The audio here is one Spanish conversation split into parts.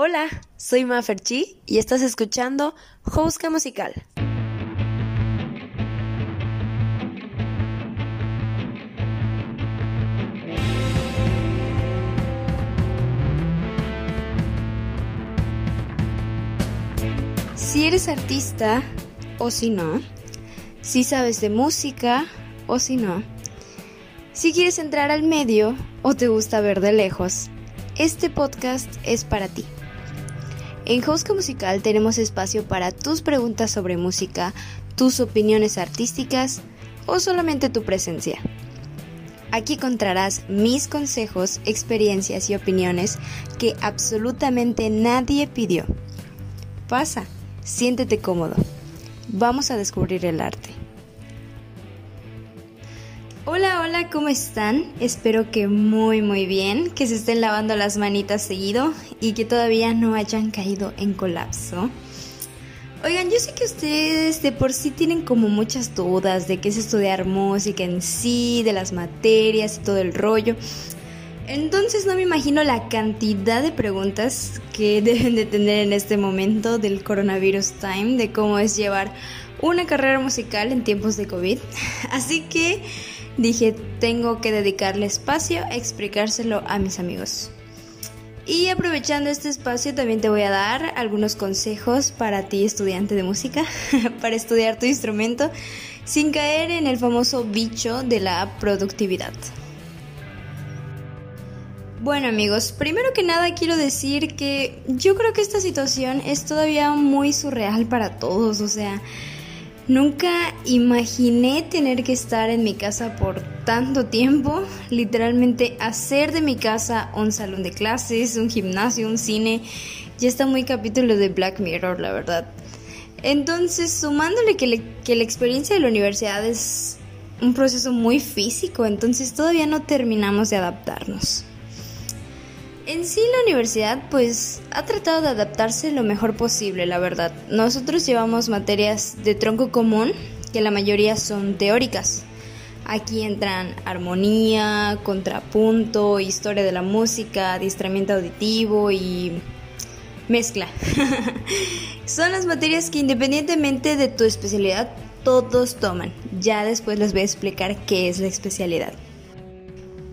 Hola, soy Maferchi y estás escuchando Jouska Musical. Si eres artista o si no, si sabes de música o si no, si quieres entrar al medio o te gusta ver de lejos, este podcast es para ti. En Hosca Musical tenemos espacio para tus preguntas sobre música, tus opiniones artísticas o solamente tu presencia. Aquí encontrarás mis consejos, experiencias y opiniones que absolutamente nadie pidió. Pasa, siéntete cómodo. Vamos a descubrir el arte. Hola, ¿cómo están? Espero que muy, muy bien, que se estén lavando las manitas seguido y que todavía no hayan caído en colapso. Oigan, yo sé que ustedes de por sí tienen como muchas dudas de qué es estudiar música en sí, de las materias y todo el rollo. Entonces no me imagino la cantidad de preguntas que deben de tener en este momento del coronavirus time, de cómo es llevar una carrera musical en tiempos de COVID. Así que dije, tengo que dedicarle espacio a explicárselo a mis amigos. Y aprovechando este espacio también te voy a dar algunos consejos para ti estudiante de música, para estudiar tu instrumento sin caer en el famoso bicho de la productividad. Bueno amigos, primero que nada quiero decir que yo creo que esta situación es todavía muy surreal para todos, o sea, Nunca imaginé tener que estar en mi casa por tanto tiempo, literalmente hacer de mi casa un salón de clases, un gimnasio, un cine. Ya está muy capítulo de Black Mirror, la verdad. Entonces, sumándole que, la experiencia de la universidad es un proceso muy físico, entonces todavía no terminamos de adaptarnos. En sí la universidad pues ha tratado de adaptarse lo mejor posible, la verdad. Nosotros llevamos materias de tronco común, que la mayoría son teóricas. Aquí entran armonía, contrapunto, historia de la música, adiestramiento auditivo y mezcla. son las materias que independientemente de tu especialidad todos toman. Ya después les voy a explicar qué es la especialidad.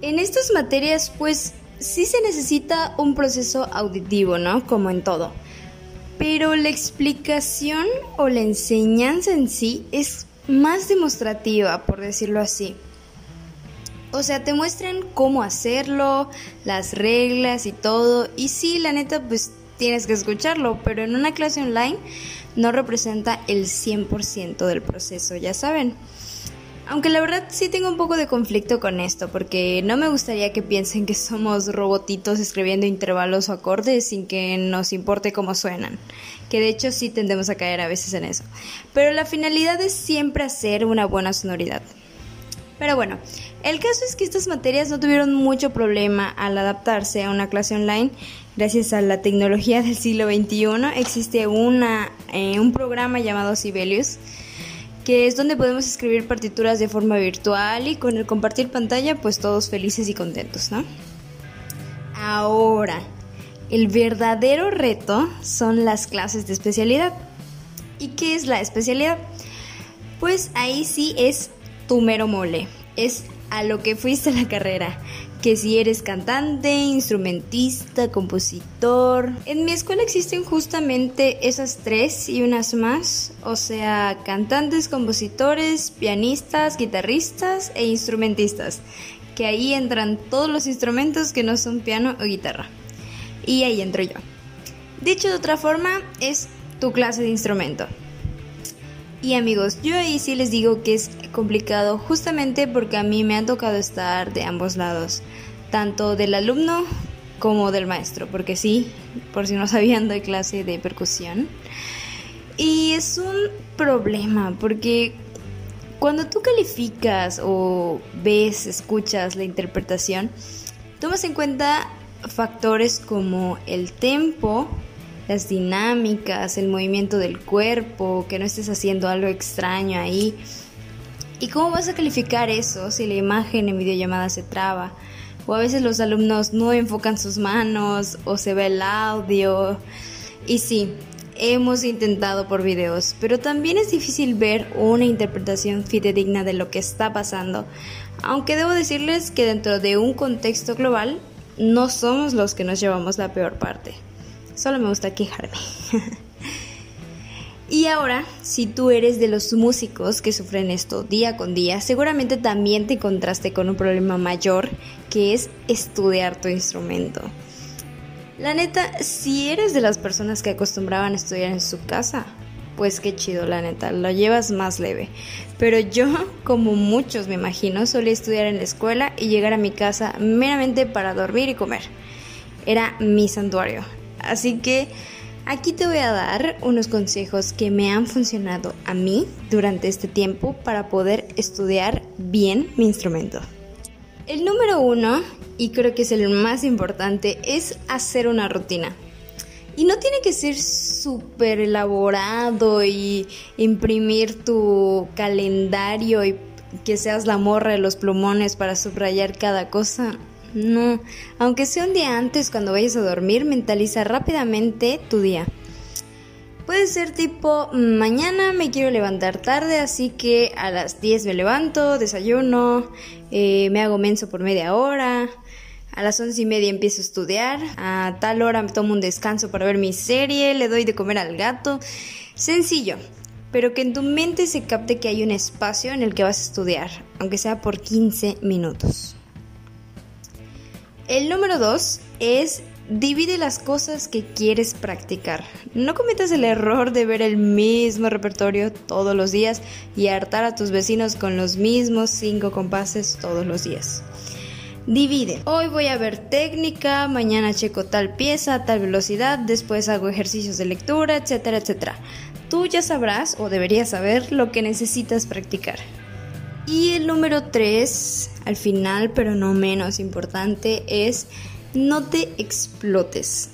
En estas materias pues sí se necesita un proceso auditivo, ¿no? Como en todo. Pero la explicación o la enseñanza en sí es más demostrativa, por decirlo así. O sea, te muestran cómo hacerlo, las reglas y todo. Y sí, la neta, pues tienes que escucharlo, pero en una clase online no representa el 100% del proceso, ya saben. Aunque la verdad sí tengo un poco de conflicto con esto, porque no me gustaría que piensen que somos robotitos escribiendo intervalos o acordes sin que nos importe cómo suenan, que de hecho sí tendemos a caer a veces en eso. Pero la finalidad es siempre hacer una buena sonoridad. Pero bueno, el caso es que estas materias no tuvieron mucho problema al adaptarse a una clase online. Gracias a la tecnología del siglo XXI existe una, eh, un programa llamado Sibelius que es donde podemos escribir partituras de forma virtual y con el compartir pantalla pues todos felices y contentos, ¿no? Ahora, el verdadero reto son las clases de especialidad. ¿Y qué es la especialidad? Pues ahí sí es tu mero mole, es a lo que fuiste la carrera que si eres cantante, instrumentista, compositor. En mi escuela existen justamente esas tres y unas más, o sea, cantantes, compositores, pianistas, guitarristas e instrumentistas, que ahí entran todos los instrumentos que no son piano o guitarra. Y ahí entro yo. Dicho de otra forma, es tu clase de instrumento. Y amigos, yo ahí sí les digo que es complicado justamente porque a mí me ha tocado estar de ambos lados, tanto del alumno como del maestro, porque sí, por si no sabían, doy clase de percusión. Y es un problema porque cuando tú calificas o ves, escuchas la interpretación, tomas en cuenta factores como el tempo, las dinámicas, el movimiento del cuerpo, que no estés haciendo algo extraño ahí. ¿Y cómo vas a calificar eso si la imagen en videollamada se traba? o a veces los alumnos no enfocan sus manos o se ve el audio. Y sí, hemos intentado por videos, pero también es difícil ver una interpretación fidedigna de lo que está pasando, aunque debo decirles que dentro de un contexto global no somos los que nos llevamos la peor parte. Solo me gusta quejarme. y ahora, si tú eres de los músicos que sufren esto día con día, seguramente también te encontraste con un problema mayor que es estudiar tu instrumento. La neta, si eres de las personas que acostumbraban a estudiar en su casa, pues qué chido, la neta, lo llevas más leve. Pero yo, como muchos me imagino, solía estudiar en la escuela y llegar a mi casa meramente para dormir y comer. Era mi santuario. Así que aquí te voy a dar unos consejos que me han funcionado a mí durante este tiempo para poder estudiar bien mi instrumento. El número uno, y creo que es el más importante, es hacer una rutina. Y no tiene que ser súper elaborado y imprimir tu calendario y que seas la morra de los plumones para subrayar cada cosa. No, aunque sea un día antes cuando vayas a dormir, mentaliza rápidamente tu día. Puede ser tipo, mañana me quiero levantar tarde, así que a las 10 me levanto, desayuno, eh, me hago menso por media hora, a las once y media empiezo a estudiar, a tal hora me tomo un descanso para ver mi serie, le doy de comer al gato. Sencillo, pero que en tu mente se capte que hay un espacio en el que vas a estudiar, aunque sea por 15 minutos. El número 2 es Divide las cosas que quieres practicar. No cometas el error de ver el mismo repertorio todos los días y hartar a tus vecinos con los mismos cinco compases todos los días. Divide. Hoy voy a ver técnica, mañana checo tal pieza, tal velocidad, después hago ejercicios de lectura, etcétera, etcétera. Tú ya sabrás o deberías saber lo que necesitas practicar. Y el número 3, al final, pero no menos importante, es no te explotes.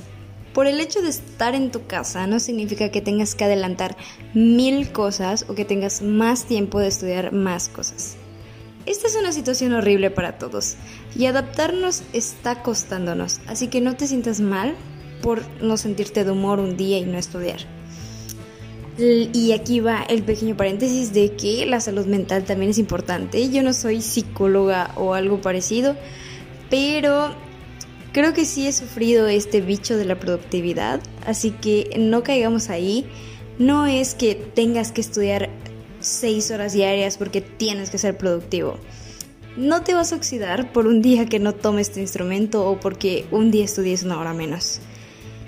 Por el hecho de estar en tu casa no significa que tengas que adelantar mil cosas o que tengas más tiempo de estudiar más cosas. Esta es una situación horrible para todos y adaptarnos está costándonos, así que no te sientas mal por no sentirte de humor un día y no estudiar. Y aquí va el pequeño paréntesis de que la salud mental también es importante. Yo no soy psicóloga o algo parecido, pero Creo que sí he sufrido este bicho de la productividad, así que no caigamos ahí. No es que tengas que estudiar seis horas diarias porque tienes que ser productivo. No te vas a oxidar por un día que no tomes tu instrumento o porque un día estudies una hora menos.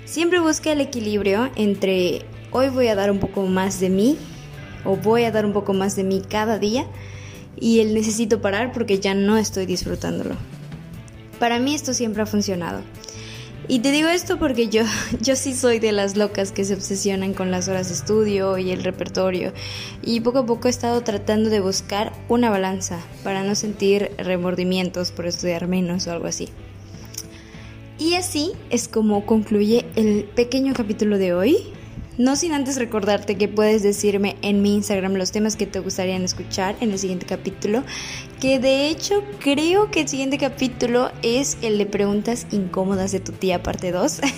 Siempre busca el equilibrio entre hoy voy a dar un poco más de mí o voy a dar un poco más de mí cada día y el necesito parar porque ya no estoy disfrutándolo. Para mí esto siempre ha funcionado. Y te digo esto porque yo, yo sí soy de las locas que se obsesionan con las horas de estudio y el repertorio. Y poco a poco he estado tratando de buscar una balanza para no sentir remordimientos por estudiar menos o algo así. Y así es como concluye el pequeño capítulo de hoy. No sin antes recordarte que puedes decirme en mi Instagram los temas que te gustarían escuchar en el siguiente capítulo, que de hecho creo que el siguiente capítulo es el de preguntas incómodas de tu tía parte 2.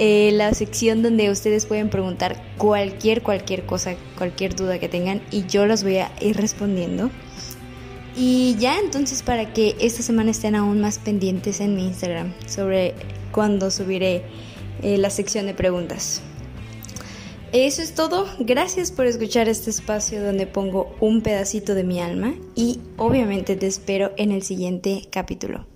Eh, la sección donde ustedes pueden preguntar cualquier, cualquier cosa, cualquier duda que tengan y yo los voy a ir respondiendo. Y ya entonces para que esta semana estén aún más pendientes en mi Instagram sobre cuándo subiré eh, la sección de preguntas. Eso es todo. Gracias por escuchar este espacio donde pongo un pedacito de mi alma y obviamente te espero en el siguiente capítulo.